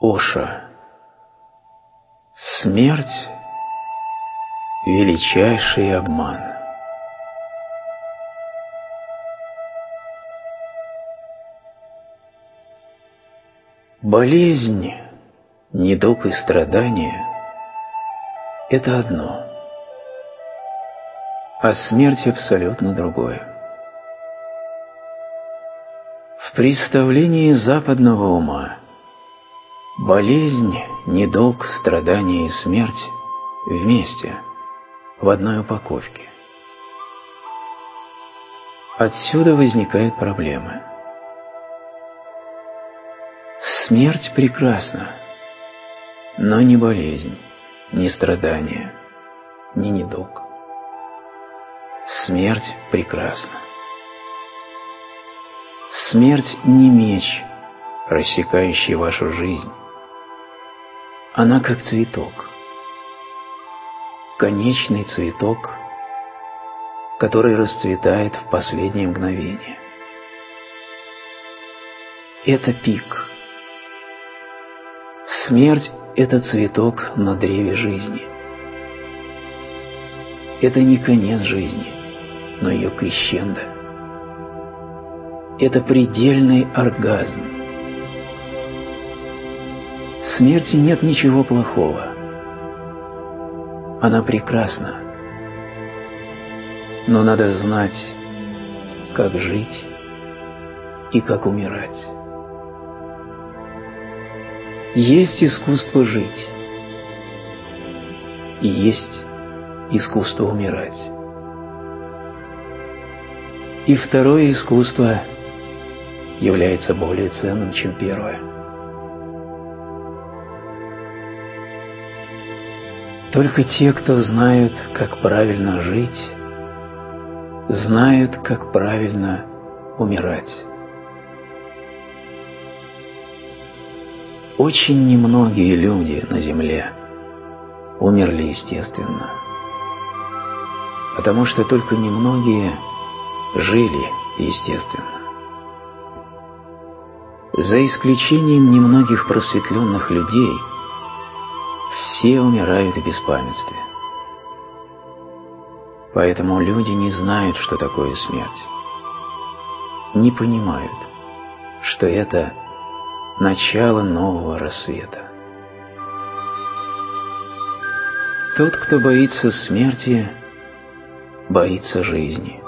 Оша. Смерть – величайший обман. Болезнь, недуг и страдания – это одно, а смерть абсолютно другое. В представлении западного ума болезнь, недуг, страдания и смерть вместе, в одной упаковке. Отсюда возникает проблема – Смерть прекрасна, но не болезнь, не страдание, не недуг. Смерть прекрасна. Смерть не меч, рассекающий вашу жизнь. Она как цветок. Конечный цветок, который расцветает в последнее мгновение. Это пик – Смерть – это цветок на древе жизни. Это не конец жизни, но ее крещендо. Это предельный оргазм. Смерти нет ничего плохого. Она прекрасна. Но надо знать, как жить и как умирать. Есть искусство жить, и есть искусство умирать. И второе искусство является более ценным, чем первое. Только те, кто знают, как правильно жить, знают, как правильно умирать. Очень немногие люди на Земле умерли естественно, потому что только немногие жили естественно. За исключением немногих просветленных людей, все умирают в беспамятстве. Поэтому люди не знают, что такое смерть, не понимают, что это – начало нового рассвета. Тот, кто боится смерти, боится жизни.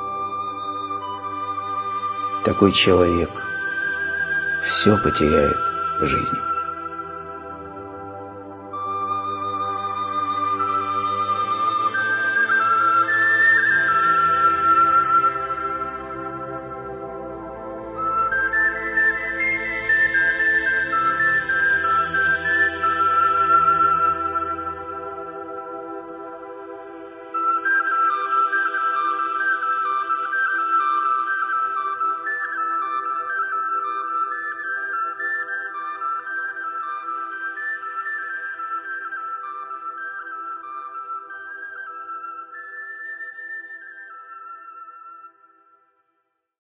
Такой человек все потеряет в жизни.